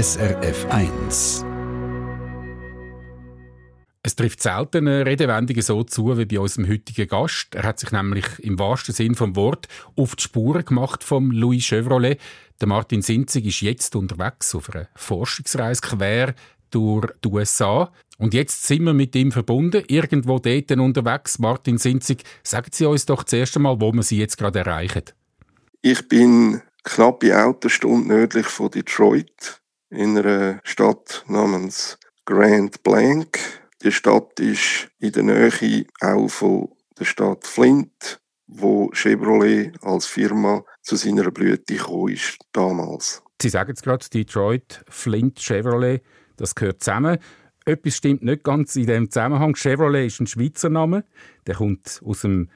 SRF 1. Es trifft selten eine Redewendung so zu wie bei unserem heutigen Gast. Er hat sich nämlich im wahrsten Sinn vom Wort auf die Spuren gemacht vom Louis Chevrolet. Der Martin Sinzig ist jetzt unterwegs auf einer Forschungsreise quer durch die USA. Und jetzt sind wir mit ihm verbunden, irgendwo dort unterwegs. Martin Sinzig, sagen Sie uns doch zuerst einmal, wo wir Sie jetzt gerade erreichen. Ich bin knappe Autostunde nördlich von Detroit in einer Stadt namens Grand Blanc. Die Stadt ist in der Nähe auch von der Stadt Flint, wo Chevrolet als Firma zu seiner Blüte gekommen ist damals. Sie sagen es gerade, Detroit, Flint, Chevrolet, das gehört zusammen. Etwas stimmt nicht ganz in dem Zusammenhang. Chevrolet ist ein Schweizer Name, der kommt aus dem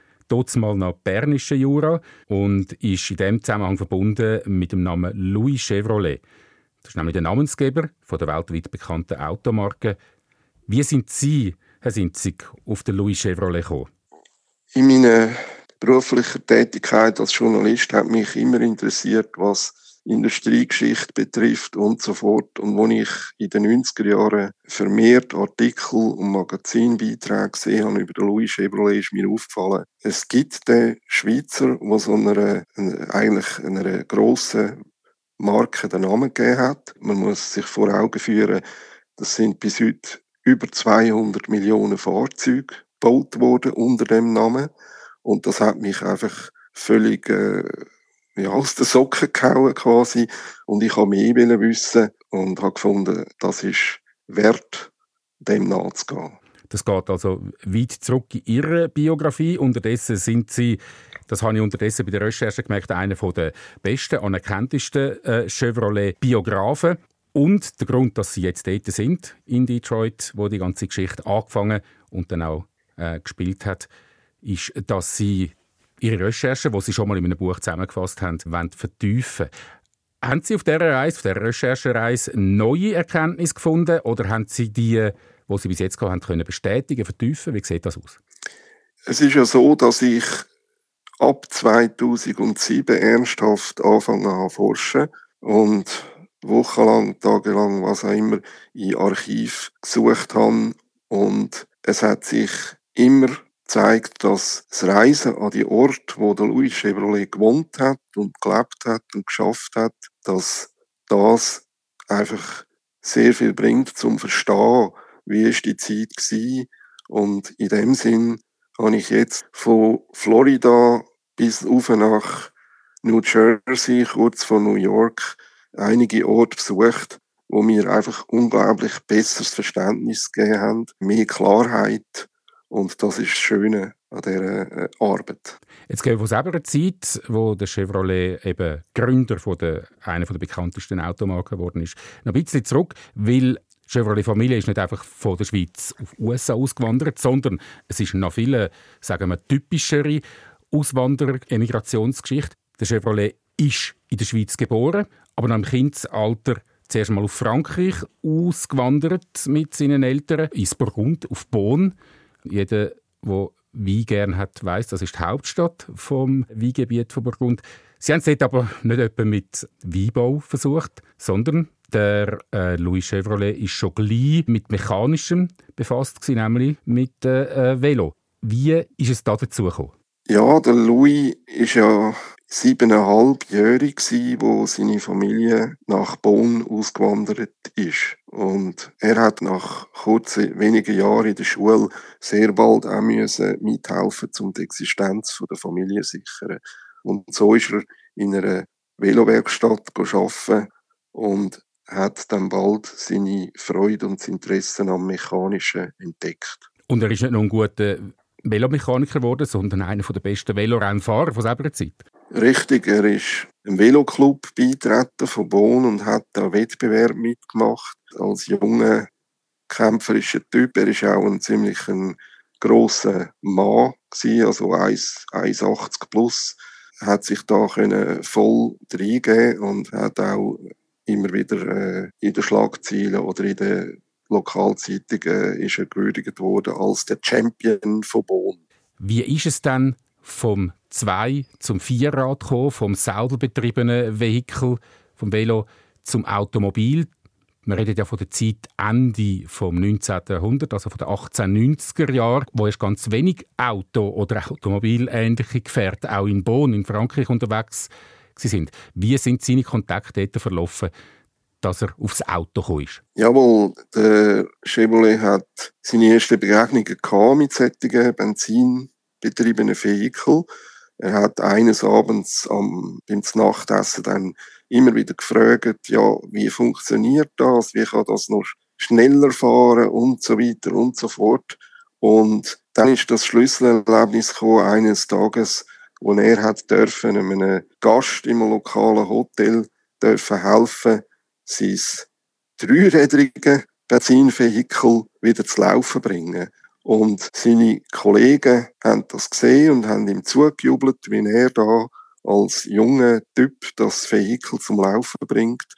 mal nach bernischen Jura und ist in dem Zusammenhang verbunden mit dem Namen Louis Chevrolet. Das ist nämlich der Namensgeber von der weltweit bekannten Automarke wie sind Sie, Herr Sinzig, auf den Louis Chevrolet gekommen? In meiner beruflichen Tätigkeit als Journalist hat mich immer interessiert, was Industriegeschichte betrifft und so fort. Und als ich in den 90er Jahren vermehrt Artikel und Magazinbeiträge gesehen habe über den Louis Chevrolet, ist mir aufgefallen, es gibt den Schweizer, der so einer, eigentlich einer grossen Marke den Namen gegeben hat. Man muss sich vor Augen führen, das sind bis heute über 200 Millionen Fahrzeuge gebaut worden unter dem Namen. Und das hat mich einfach völlig äh, ja, aus den Socken gehauen quasi. Und ich habe mehr wissen und habe gefunden, das ist wert, dem nachzugehen. Das geht also weit zurück in Ihre Biografie. Unterdessen sind Sie, das habe ich unterdessen bei der Recherche gemerkt, einer der besten, anerkanntesten äh, Chevrolet-Biografen. Und der Grund, dass sie jetzt dort sind, in Detroit, wo die ganze Geschichte angefangen und dann auch äh, gespielt hat, ist, dass sie ihre Recherche, die sie schon mal in einem Buch zusammengefasst haben, wollen vertiefen Haben Sie auf dieser Reise, auf dieser Recherchereise neue Erkenntnisse gefunden oder haben Sie die, die Sie bis jetzt haben können bestätigen, vertiefen? Wie sieht das aus? Es ist ja so, dass ich ab 2007 ernsthaft angefangen habe zu forschen und wochenlang, tagelang, was auch immer, in Archiv gesucht habe. Und es hat sich immer gezeigt, dass das Reisen an die Ort, wo der Louis Chevrolet gewohnt hat und gelebt hat und geschafft hat, dass das einfach sehr viel bringt zum Verstehen, wie ist die Zeit war. Und in dem Sinn habe ich jetzt von Florida bis auf nach New Jersey, kurz vor New York, einige Orte besucht, wo mir einfach unglaublich besseres Verständnis gegeben haben, mehr Klarheit und das ist das Schöne an dieser äh, Arbeit. Jetzt gehen wir von selber Zeit, wo der Chevrolet eben Gründer von der, einer der bekanntesten Automarken geworden ist, noch ein bisschen zurück, weil Chevrolet-Familie ist nicht einfach von der Schweiz auf die USA ausgewandert, sondern es ist noch viele, sagen wir, typischere Auswanderer-Emigrationsgeschichte. Der Chevrolet ist in der Schweiz geboren, aber nach dem Kindesalter zuerst mal auf Frankreich ausgewandert mit seinen Eltern, ins Burgund, auf Bonn. Jeder, der Wein gern hat, weiß, das ist die Hauptstadt vom Weingebiet von Burgund. Sie haben es dort aber nicht etwa mit Weinbau versucht, sondern der äh, Louis Chevrolet ist schon gleich mit Mechanischem befasst gewesen, nämlich mit äh, Velo. Wie ist es da dazu gekommen? Ja, der Louis ist ja siebeneinhalbjährig gsi, wo seine Familie nach Bonn ausgewandert ist. Und er hat nach kurzen, wenigen Jahren in der Schule sehr bald auch müssen mithelfen, um die Existenz der Familie zu sichern. Und so ist er in einer Velowerkstatt arbeiten und hat dann bald seine Freude und das Interesse am Mechanischen entdeckt. Und er ist nicht nur ein guter Velomechaniker geworden, sondern einer der besten Velorennfahrer von seiner Zeit. Richtig, er ist im Veloclub beitreten von Bonn und hat da Wettbewerb mitgemacht. Als junger kämpferischer Typ. Er ist auch ein ziemlich ein grosser Mann gewesen, also 1,80 plus. Er hat sich da können voll reingeben und hat auch immer wieder äh, in den Schlagzeilen oder in den Lokalzeitungen ist er gewürdigt worden als der Champion von Bonn. Wie ist es dann vom Zwei- zum Vierrad gekommen, vom selber betriebenen Vehikel, vom Velo zum Automobil? wir reden ja von der Zeit Ende vom 19. Jahrhundert, also von den 1890er Jahren, wo es ganz wenig Auto- oder automobilähnliche Gefährte auch in Bonn, in Frankreich unterwegs sind. Wie sind seine Kontakte dort verlaufen, dass er aufs Auto ist? Jawohl, der Chevrolet hat seine ersten Begegnungen mit solchen benzinbetriebenen Vehikeln. Er hat eines Abends am, beim Nachtessen dann immer wieder gefragt, ja, wie funktioniert das, wie kann das noch schneller fahren und so weiter und so fort. Und dann ist das Schlüsselerlebnis gekommen, eines Tages, wo er hat dürfen, einem Gast im lokalen Hotel dürfen helfen, sein dreirädrige Benzinvehikel wieder zu laufen bringen. Und seine Kollegen haben das gesehen und haben ihm zugejubelt, wie er da als junger Typ das Vehikel zum Laufen bringt.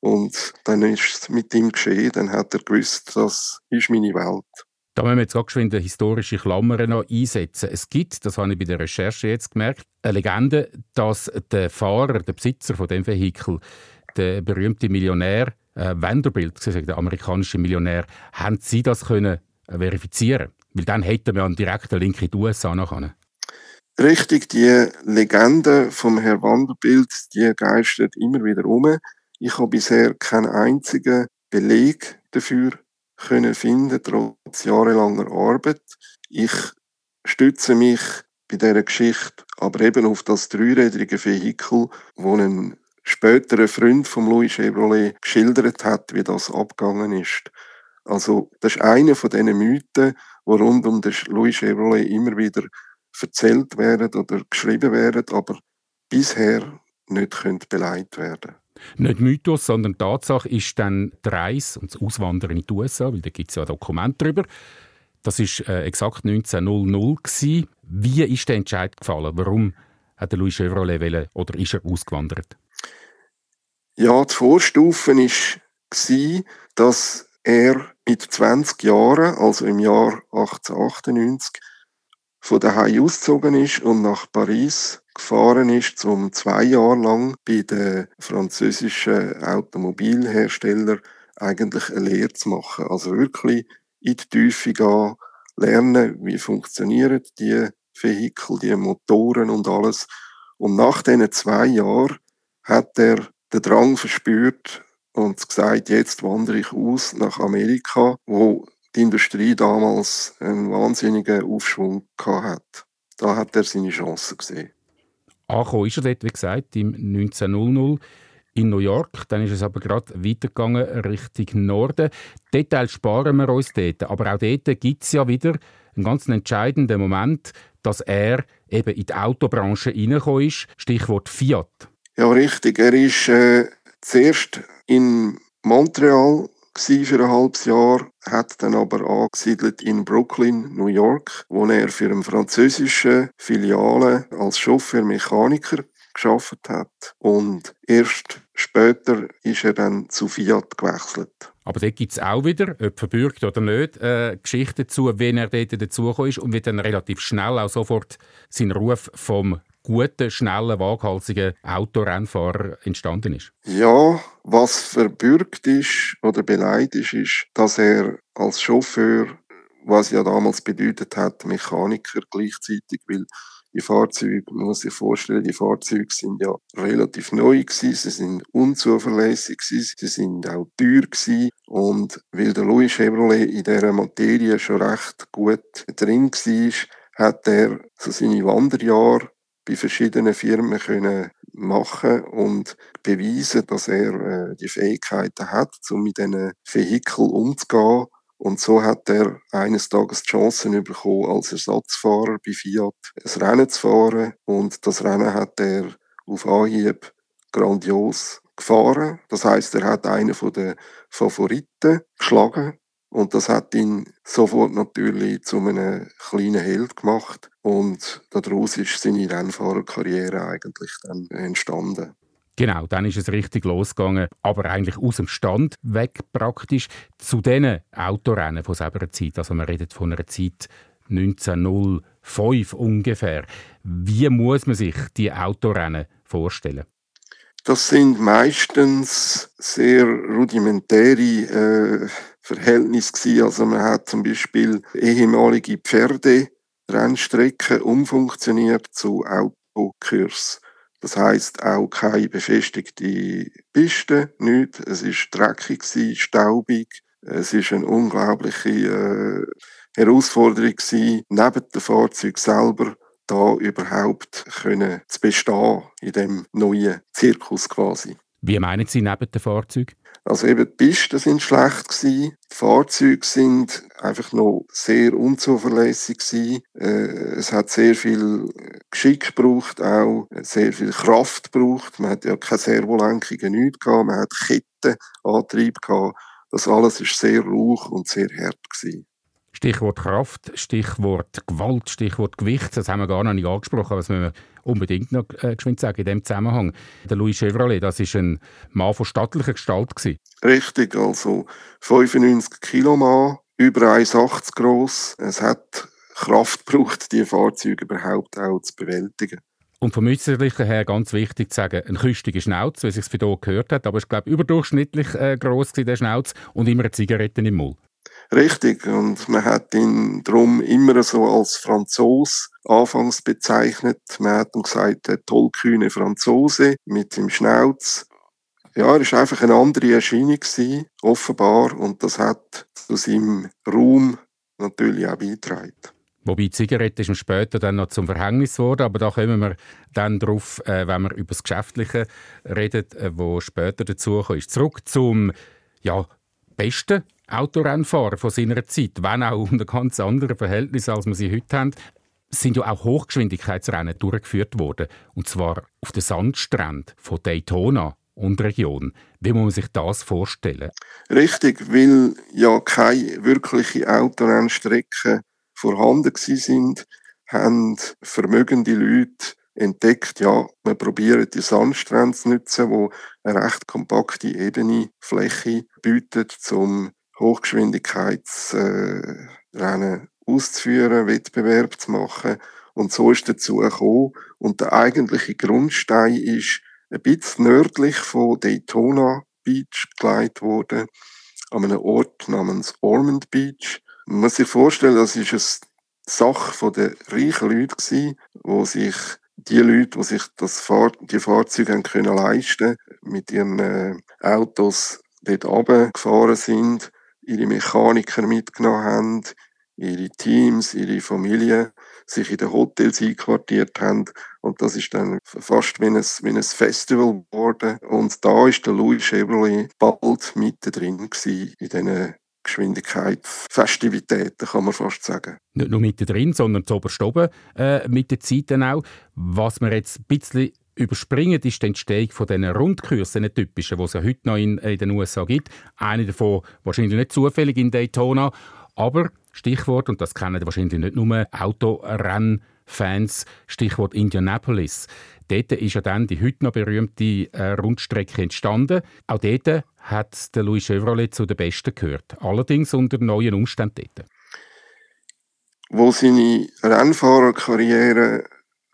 Und dann ist es mit ihm geschehen, dann hat er gewusst, das ist meine Welt. Da müssen wir jetzt auch geschwind historische Klammer noch einsetzen. Es gibt, das habe ich bei der Recherche jetzt gemerkt, eine Legende, dass der Fahrer, der Besitzer von dem Vehikel, der berühmte Millionär äh, Vanderbilt, der amerikanische Millionär, haben Sie das können äh, verifizieren? Weil dann hätten wir einen direkten Link in die USA nachher. Richtig, die Legende vom Herrn Wanderbild, die geistert immer wieder um. Ich habe bisher keinen einzigen Beleg dafür können finden, trotz jahrelanger Arbeit. Ich stütze mich bei dieser Geschichte aber eben auf das dreirädrige Vehikel, wo ein späterer Freund von Louis Chevrolet geschildert hat, wie das abgegangen ist. Also, das ist einer von diesen Mythen, die rund um den Louis Chevrolet immer wieder erzählt werden oder geschrieben werden, aber bisher nicht beleidigt werden Nicht Mythos, sondern Tatsache ist dann die Reise und das Auswandern in die USA, weil da gibt es ja ein Dokument darüber. Das war äh, exakt 1900 gewesen. Wie ist der Entscheid gefallen? Warum hat der Louis Chevrolet wollen, oder ist er ausgewandert? Ja, die Vorstufe war, dass er mit 20 Jahren, also im Jahr 1898, von daheim ausgezogen ist und nach Paris gefahren ist, um zwei Jahre lang bei den französischen Automobilherstellern eigentlich eine Lehre zu machen. Also wirklich in die Tiefe gehen, lernen, wie funktionieren die Vehikel, die Motoren und alles. Und nach diesen zwei Jahren hat er den Drang verspürt und gesagt, jetzt wandere ich aus nach Amerika, wo die Industrie damals einen wahnsinnigen Aufschwung hat. Da hat er seine Chance gesehen. Angekommen ist er dort, wie gesagt, im 1900 in New York. Dann ist es aber gerade weitergegangen Richtung Norden. Details sparen wir uns dort. Aber auch dort gibt es ja wieder einen ganz entscheidenden Moment, dass er eben in die Autobranche reingekommen ist. Stichwort Fiat. Ja, richtig. Er ist äh, zuerst in Montreal für ein halbes Jahr, hat dann aber angesiedelt in Brooklyn, New York, wo er für eine französische Filiale als Chauffeur-Mechaniker geschafft hat. Und erst später ist er dann zu Fiat gewechselt. Aber dort gibt es auch wieder, ob verbürgt oder nicht, äh, Geschichten dazu, wie er dort dazugekommen ist und wie dann relativ schnell auch sofort sein Ruf vom guten, schnellen, waghalsigen Autorennfahrer entstanden ist? Ja, was verbürgt ist oder beleidigt ist, ist, dass er als Chauffeur, was ja damals bedeutet hat, Mechaniker gleichzeitig, weil die Fahrzeuge, man muss sich vorstellen, die Fahrzeuge sind ja relativ neu gewesen, sie sind unzuverlässig gewesen, sie sind auch teuer gewesen. Und weil der Louis Chevrolet in dieser Materie schon recht gut drin war, hat er so seine Wanderjahre bei verschiedenen Firmen können machen und beweisen, dass er äh, die Fähigkeiten hat, um mit diesen Vehikeln umzugehen. Und so hat er eines Tages die Chancen bekommen, als Ersatzfahrer bei Fiat ein Rennen zu fahren. Und das Rennen hat er auf Anhieb grandios gefahren. Das heißt, er hat einen den Favoriten geschlagen. Und das hat ihn sofort natürlich zu einem kleinen Held gemacht. Und daraus ist seine Rennfahrerkarriere eigentlich dann entstanden. Genau, dann ist es richtig losgegangen, aber eigentlich aus dem Stand weg praktisch zu diesen Autorennen von selber Zeit. Also man redet von einer Zeit 1905 ungefähr. Wie muss man sich die Autorennen vorstellen? Das sind meistens sehr rudimentäre äh, Verhältnisse. Also man hat zum Beispiel ehemalige Pferderennstrecken umfunktioniert zu Autokurs. Das heißt auch keine befestigte Piste, nicht. Es ist dreckig, staubig. Es ist eine unglaubliche äh, Herausforderung gewesen, neben dem Fahrzeug selber da überhaupt können zu bestehen in dem neuen Zirkus quasi. Wie meinen Sie neben dem Fahrzeug? Also eben die Pisten sind schlecht gewesen, die Fahrzeuge sind einfach noch sehr unzuverlässig gewesen. Äh, es hat sehr viel Geschick gebraucht, auch sehr viel Kraft gebraucht. Man hat ja keine Servolenkungen, nichts gehabt, man hat Kettenantrieb gehabt. Das alles ist sehr rauch und sehr hart gewesen. Stichwort Kraft, Stichwort Gewalt, Stichwort Gewicht, das haben wir gar noch nicht angesprochen, aber das müssen wir unbedingt noch äh, geschwind sagen in dem Zusammenhang. Der Louis Chevrolet, das ist ein Mann von stattlicher Gestalt gewesen. Richtig, also 95 Kilo Mann, über 1,80 groß. Es hat Kraft gebraucht, die Fahrzeuge überhaupt auch zu bewältigen. Und vom Äußerlichen her ganz wichtig zu sagen, ein küstiger Schnauz, wie sich es hier gehört hat, aber ich glaube überdurchschnittlich äh, groß der Schnauz und immer eine Zigarette im Mund. Richtig, und man hat ihn darum immer so als Franzos anfangs bezeichnet. Man hat ihm gesagt, der tollkühne Franzose mit dem Schnauz. Ja, er war einfach eine andere Erscheinung gewesen, offenbar, und das hat zu seinem Ruhm natürlich auch beigetragen. Wobei die Zigarette ist später dann noch zum Verhängnis geworden, aber da kommen wir dann drauf, äh, wenn wir über das Geschäftliche reden, äh, wo später dazu ist. Zurück zum ja, besten Autorennfahrer von seiner Zeit, wenn auch unter ganz anderen Verhältnissen, als wir sie heute haben, sind ja auch Hochgeschwindigkeitsrennen durchgeführt worden. Und zwar auf den Sandstränden von Daytona und Region. Wie muss man sich das vorstellen? Richtig, weil ja keine wirkliche Autorennstrecken vorhanden sind, haben vermögende Leute entdeckt, ja, wir probieren die Sandstrände zu nutzen, wo eine recht kompakte ebene Fläche bietet, um Hochgeschwindigkeitsrennen auszuführen, Wettbewerb zu machen. Und so ist dazu gekommen. Und der eigentliche Grundstein ist ein bisschen nördlich von Daytona Beach geleitet worden, an einem Ort namens Ormond Beach. Man muss sich vorstellen, das ist eine Sache der reichen Leute gewesen, wo sich die Leute, die sich das Fahr die Fahrzeuge haben können leisten mit ihren äh, Autos dort runtergefahren sind ihre Mechaniker mitgenommen haben, ihre Teams, ihre Familie, sich in den Hotels einquartiert haben. Und das ist dann fast wie ein, wie ein Festival geworden. Und da ist der Louis Chevrolet bald mittendrin gewesen in diesen Geschwindigkeitsfestivitäten, kann man fast sagen. Nicht nur mittendrin, sondern zu oben äh, mit der Zeit dann auch. Was wir jetzt ein bisschen überspringen, ist die Entstehung von diesen Rundkursen, den typischen, die es ja heute noch in, in den USA gibt. Eine davon wahrscheinlich nicht zufällig in Daytona, aber Stichwort, und das kennen wahrscheinlich nicht nur Autorennfans, Stichwort Indianapolis. Dort ist ja dann die heute noch berühmte äh, Rundstrecke entstanden. Auch dort hat der Louis Chevrolet zu den Besten gehört. Allerdings unter neuen Umständen dort. Wo seine Rennfahrerkarriere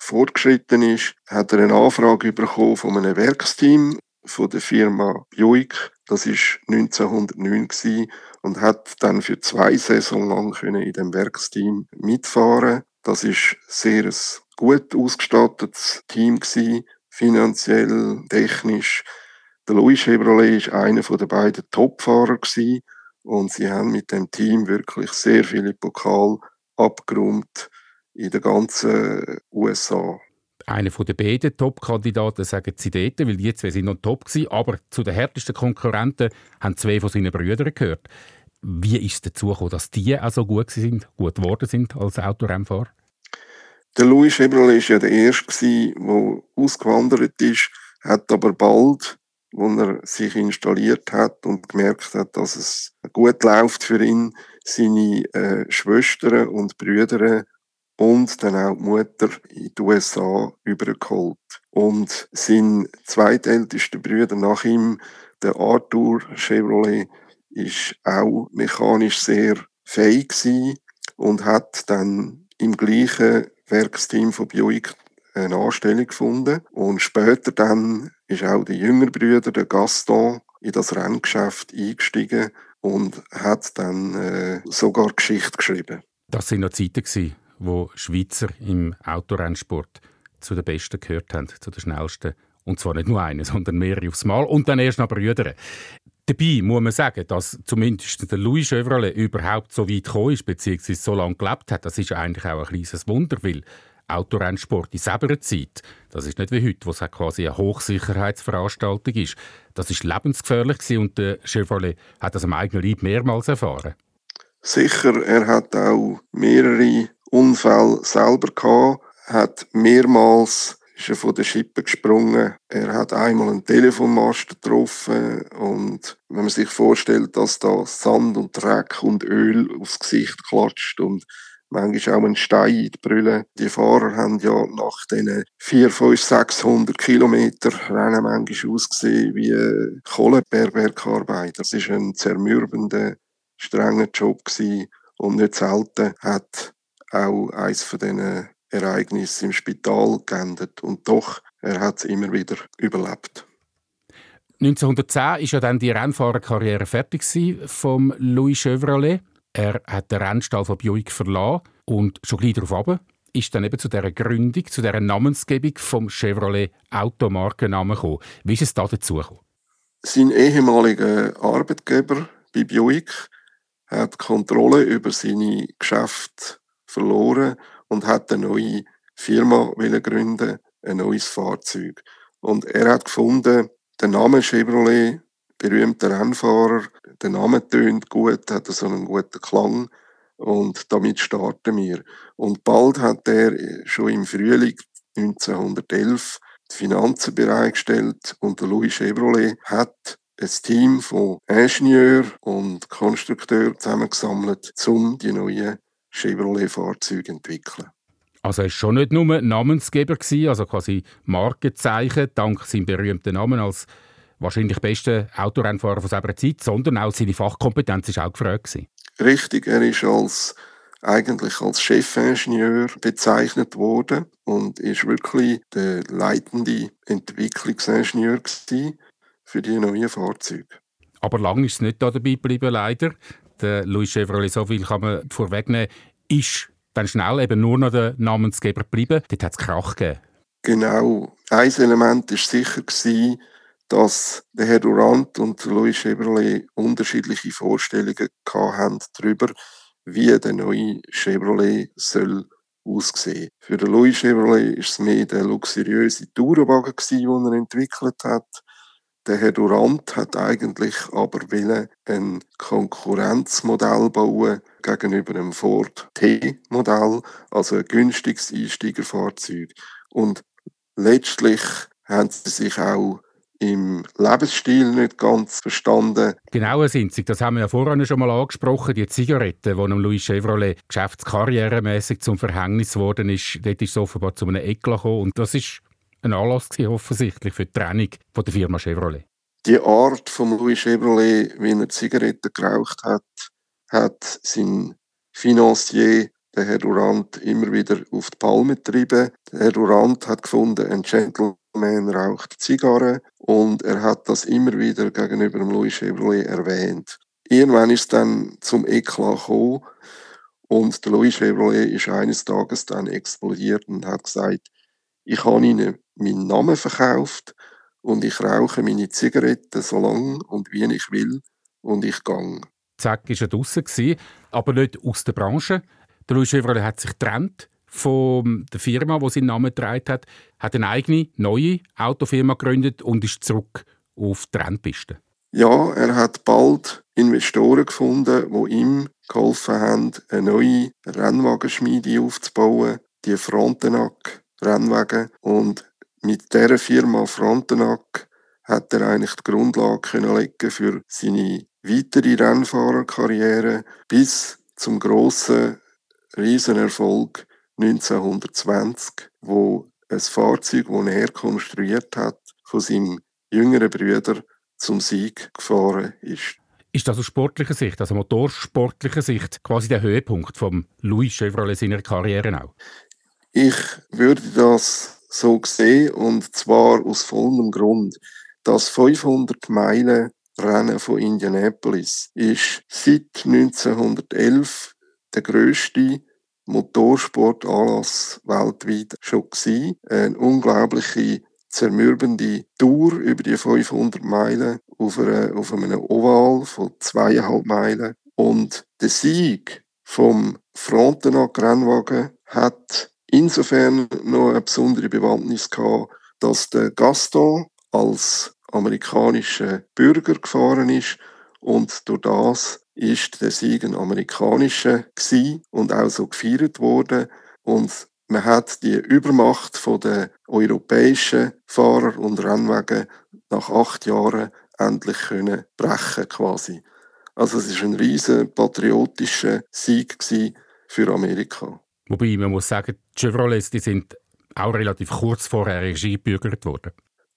fortgeschritten ist, hat er eine Anfrage bekommen von einem Werksteam von der Firma Buick. Das ist 1909 gewesen, und hat dann für zwei Saison lang können in dem Werksteam mitfahren. Das ist sehr ein gut ausgestattetes Team gewesen, finanziell, technisch. Der Louis Chevrolet ist einer der beiden Topfahrer gewesen, und sie haben mit dem Team wirklich sehr viele Pokal abgeräumt in den ganzen USA. Einer der beiden Top-Kandidaten sagen sie dort, weil die zwei sind noch top gewesen, aber zu den härtesten Konkurrenten haben zwei von seinen Brüdern gehört. Wie ist es dazu gekommen, dass die auch so gut sind, gut geworden sind als Autorennfahrer? Der Louis Chevrolet war ja der Erste, der ausgewandert ist, hat aber bald, als er sich installiert hat und gemerkt hat, dass es gut läuft für ihn, seine äh, Schwestern und Brüder und dann auch die Mutter in die USA übergeholt. Und sein zweitältester Bruder nach ihm, der Arthur Chevrolet, ist auch mechanisch sehr fähig gewesen und hat dann im gleichen Werksteam von Buick eine Anstellung gefunden. Und später dann ist auch der jüngere Bruder, der Gaston, in das Renngeschäft eingestiegen und hat dann äh, sogar Geschichte geschrieben. Das sind noch Zeiten, wo Schweizer im Autorennsport zu den Besten gehört haben, zu den Schnellsten. Und zwar nicht nur einen, sondern mehrere aufs Mal. Und dann erst noch Brüder. Dabei muss man sagen, dass zumindest der Louis Chevrolet überhaupt so weit gekommen ist, beziehungsweise so lange gelebt hat. Das ist eigentlich auch ein kleines Wunder, weil Autorennsport in selber Zeit, das ist nicht wie heute, wo es quasi eine Hochsicherheitsveranstaltung ist. Das ist lebensgefährlich und der Chevrolet hat das am eigenen Leib mehrmals erfahren. Sicher, er hat auch mehrere Unfälle selber gehabt, hat mehrmals ist er von der Schippe gesprungen. Er hat einmal einen Telefonmast getroffen und wenn man sich vorstellt, dass da Sand und Dreck und Öl aufs Gesicht klatscht und manchmal auch ein Stein in die Brille. Die Fahrer haben ja nach diesen 4, 5, 600 Kilometer Rennen manchmal ausgesehen wie Kohlebergwerkarbeit. Das ist ein zermürbender, strenger Job gewesen. und nicht selten hat auch eines von diesen Ereignissen im Spital geendet und doch, er hat es immer wieder überlebt. 1910 ist ja dann die Rennfahrerkarriere fertig vom Louis Chevrolet. Er hat den Rennstall von Buick verlassen und schon gleich darauf runter ist dann eben zu dieser Gründung, zu dieser Namensgebung vom Chevrolet Automarkennamen gekommen. Wie ist es da dazu gekommen? Sein ehemaliger Arbeitgeber bei Buick hat Kontrolle über seine Geschäfte verloren und hat eine neue Firma gründen, ein neues Fahrzeug. Und er hat gefunden, der Name Chevrolet berühmter Rennfahrer. Der Name tönt gut, hat so einen guten Klang und damit starten wir. Und bald hat er schon im Frühling 1911 die Finanzen bereitgestellt und der Louis Chevrolet hat ein Team von Ingenieur und Konstrukteur zusammengesammelt, um die neuen Chevrolet-Fahrzeuge entwickeln. Also er war schon nicht nur Namensgeber, also quasi Markenzeichen, dank seinem berühmten Namen als wahrscheinlich beste Autorennfahrer von seiner Zeit, sondern auch seine Fachkompetenz ist auch gefragt. Richtig, er ist als eigentlich als Chefingenieur bezeichnet worden und ist wirklich der leitende Entwicklungsingenieur für die neuen Fahrzeuge. Aber lange ist es nicht dabei geblieben, leider. Der Louis Chevrolet, so viel kann man vorwegnehmen, ist dann schnell eben nur noch der Namensgeber geblieben. Dort hat es Krach gegeben. Genau. Ein Element war sicher, dass der Herr Durant und Louis Chevrolet unterschiedliche Vorstellungen hatten darüber, wie der neue Chevrolet soll aussehen. Für den Louis Chevrolet ist es mehr der luxuriöse Tourenwagen den er entwickelt hat. Der Herr Durant hat eigentlich aber willen ein Konkurrenzmodell bauen gegenüber einem Ford T-Modell, also ein günstiges Einsteigerfahrzeug. Und letztlich haben sie sich auch im Lebensstil nicht ganz verstanden. Genau, sind sie. Das haben wir ja vorhin schon mal angesprochen. Die Zigaretten, die Louis Chevrolet geschäftskarrieremäßig zum Verhängnis geworden ist, dort ist es offenbar zu einem Eklat gekommen. Und das ist ein Anlass gewesen, offensichtlich für die Trennung von der Firma Chevrolet. Die Art von Louis Chevrolet, wie er Zigaretten geraucht hat, hat sein Financier der Herr Durant immer wieder auf die Palme getrieben. Der Herr Durant hat gefunden, ein Gentleman raucht Zigarren und er hat das immer wieder gegenüber Louis Chevrolet erwähnt. Irgendwann ist es dann zum Eklat gekommen und der Louis Chevrolet ist eines Tages dann explodiert und hat gesagt, ich habe ihnen meinen Namen verkauft und ich rauche meine Zigaretten so lange und wie ich will und ich gang. Zack war er draussen, aber nicht aus der Branche. Der Louis Chevrolet hat sich getrennt von der Firma, die seinen Namen getragen hat, hat eine eigene, neue Autofirma gegründet und ist zurück auf die Rennpiste. Ja, er hat bald Investoren gefunden, die ihm geholfen haben, eine neue Rennwagenschmiede aufzubauen, die Frontenac Rennwagen. Und mit dieser Firma Frontenac hat er eigentlich die Grundlage können legen für seine weitere Rennfahrerkarriere bis zum grossen Riesenerfolg 1920, wo ein Fahrzeug, das er konstruiert hat, von seinem jüngeren Bruder zum Sieg gefahren ist. Ist das aus sportlicher Sicht, also motorsportlicher Sicht, quasi der Höhepunkt vom Louis Chevrolet seiner Karriere auch? Ich würde das so gesehen und zwar aus folgendem Grund. Das 500 Meilen Rennen von Indianapolis ist seit 1911 der größte Motorsportanlass weltweit schon gewesen. Eine unglaubliche, zermürbende Tour über die 500 Meilen auf, einer, auf einem Oval von zweieinhalb Meilen. Und der Sieg vom Frontenac-Rennwagen hat insofern noch eine besondere Bewandtnis gehabt, dass der Gaston als amerikanischer Bürger gefahren ist und durch das ist der Sieg ein amerikanischer und auch so gefeiert worden und man hat die Übermacht den europäischen Fahrer und Rennwagen nach acht Jahren endlich können brechen quasi. Also es ist ein riesen patriotischer Sieg für Amerika. Wobei man muss sagen, die Chevrolets die sind auch relativ kurz vorher regiegebürgert worden.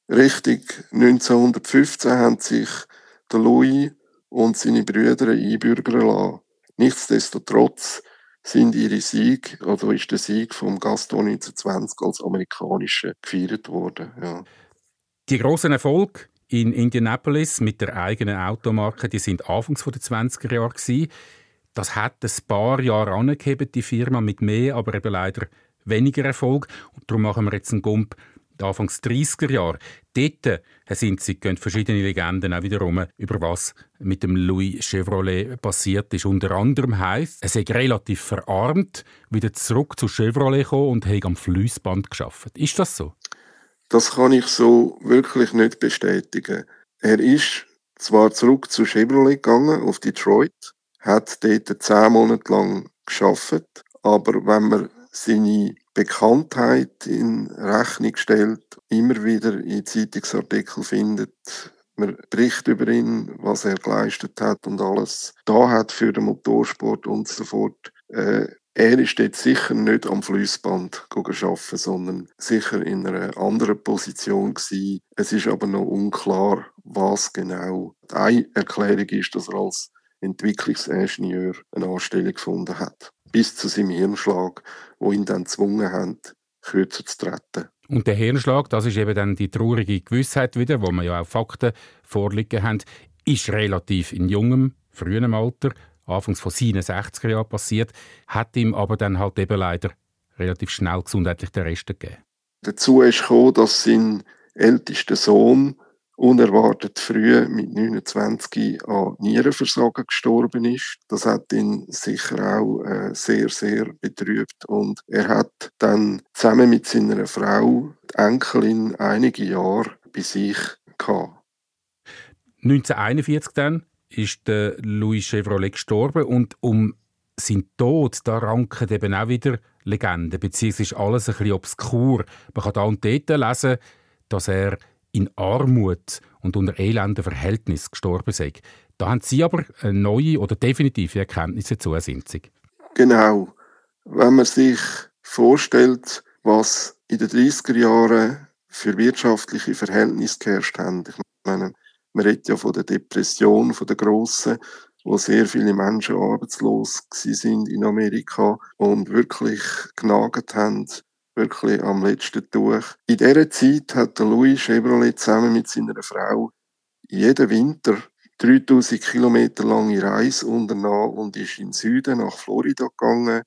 Richtig, 1915 haben sich der Louis und seine Brüder einbürgern lassen. Nichtsdestotrotz sind ihre Sieg, oder ist der Sieg vom Gaston 1920 als amerikanische gefeiert worden. Ja. Die großen Erfolge in Indianapolis mit der eigenen Automarke, die sind anfangs der 20er Jahre gewesen. Das hat ein paar Jahre angegeben, die Firma mit mehr, aber eben leider weniger Erfolg. Und darum machen wir jetzt einen Gump Anfangs 30er Jahre. Dort, Herr Sinzig, gehen verschiedene Legenden auch wiederum, über was mit dem Louis Chevrolet passiert ist. Unter anderem heisst, er sei relativ verarmt, wieder zurück zu Chevrolet gekommen und hat am Fließband geschafft. Ist das so? Das kann ich so wirklich nicht bestätigen. Er ist zwar zurück zu Chevrolet gegangen, auf Detroit, hat dort zehn Monate lang geschafft, aber wenn man seine Bekanntheit in Rechnung stellt, immer wieder in Zeitungsartikeln findet, man berichtet über ihn, was er geleistet hat und alles da hat für den Motorsport und so fort. Äh, er ist dort sicher nicht am Fließband arbeiten, sondern sicher in einer anderen Position gewesen. Es ist aber noch unklar, was genau. Eine Erklärung ist, dass er als Entwicklungsingenieur eine Anstellung gefunden hat bis zu seinem Hirnschlag, wo ihn dann gezwungen hat, kürzer zu treten. Und der Hirnschlag, das ist eben dann die traurige Gewissheit wieder, wo wir ja auch Fakten vorliegen haben, ist relativ in jungem, frühem Alter, anfangs von seinen 60er Jahren passiert, hat ihm aber dann halt eben leider relativ schnell gesundheitlich den Rest gegeben. Dazu ist gekommen, dass sein ältester Sohn unerwartet früh mit 29 an Nierenversagen gestorben ist. Das hat ihn sicher auch äh, sehr, sehr betrübt. Und er hat dann zusammen mit seiner Frau, die Enkelin, einige Jahre bei sich gehabt. 1941 dann ist Louis Chevrolet gestorben und um sein Tod, da ranken eben auch wieder Legenden, beziehungsweise alles ein bisschen obskur. Man kann da und dort lesen, dass er in Armut und unter elenden Verhältnissen gestorben sei. Da haben Sie aber eine neue oder definitive Erkenntnisse zu Ersinzung. Genau. Wenn man sich vorstellt, was in den 30er Jahren für wirtschaftliche Verhältnisse geherrscht haben. Ich meine, man redet ja von der Depression, von der grossen, wo sehr viele Menschen arbeitslos sind in Amerika und wirklich genagt haben wirklich am letzten Tuch. In dieser Zeit hat Louis Chevrolet zusammen mit seiner Frau jeden Winter 3000 Kilometer lange Reise unternommen und ist in den Süden nach Florida gegangen,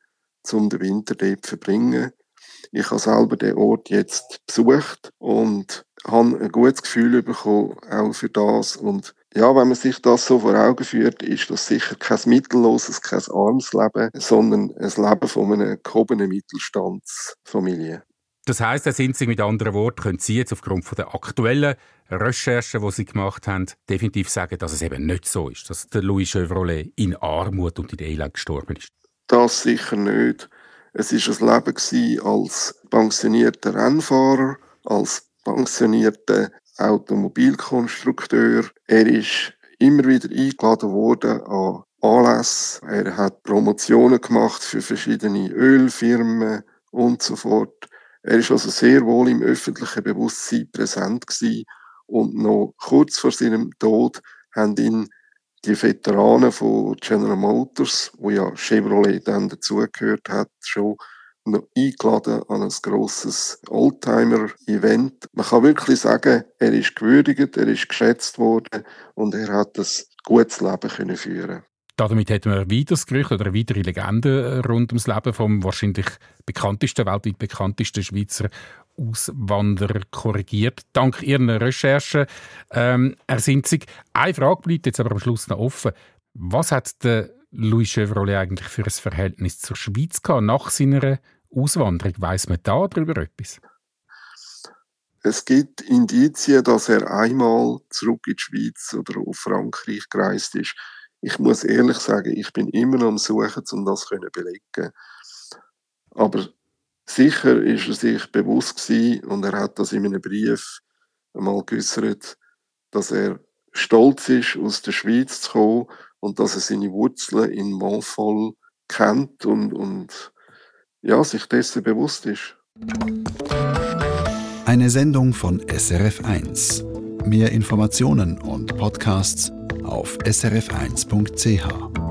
um den Winter dort zu verbringen. Ich habe selber den Ort jetzt besucht und habe ein gutes Gefühl bekommen, auch für das. Und ja, wenn man sich das so vor Augen führt, ist das sicher kein mittelloses, kein armes Leben, sondern ein Leben von einer gehobenen Mittelstandsfamilie. Das heißt, da sind Sie mit anderen Worten, können Sie jetzt aufgrund von der aktuellen Recherchen, die Sie gemacht haben, definitiv sagen, dass es eben nicht so ist, dass der Louis Chevrolet in Armut und in Elend gestorben ist. Das sicher nicht. Es war ein Leben als pensionierter Rennfahrer, als pensionierter Automobilkonstrukteur. Er ist immer wieder eingeladen worden an Anlässe. Er hat Promotionen gemacht für verschiedene Ölfirmen und so fort. Er ist also sehr wohl im öffentlichen Bewusstsein präsent gewesen. Und noch kurz vor seinem Tod haben ihn die Veteranen von General Motors, wo ja Chevrolet dann dazugehört hat, schon noch eingeladen an ein grosses Oldtimer-Event. Man kann wirklich sagen, er ist gewürdigt, er ist geschätzt worden und er hat ein gutes Leben können führen damit hätten wir ein weiteres Gerücht oder eine weitere Legende rund ums Leben vom wahrscheinlich bekanntesten, weltweit bekanntesten Schweizer Auswanderer korrigiert. Dank Ihren Recherchen, ähm, Herr Sinzig. Eine Frage bleibt jetzt aber am Schluss noch offen. Was hat der Louis Chevrolet eigentlich für ein Verhältnis zur Schweiz gehabt nach seiner Auswanderung? Weiß man da darüber etwas? Es gibt Indizien, dass er einmal zurück in die Schweiz oder auf Frankreich gereist ist. Ich muss ehrlich sagen, ich bin immer noch am Suchen, um das zu belegen. Aber sicher ist er sich bewusst gewesen, und er hat das in einem Brief einmal geäußert, dass er stolz ist, aus der Schweiz zu kommen und dass er seine Wurzeln in Montfol kennt und, und ja, sich dessen bewusst ist. Eine Sendung von SRF1. Mehr Informationen und Podcasts auf srf1.ch.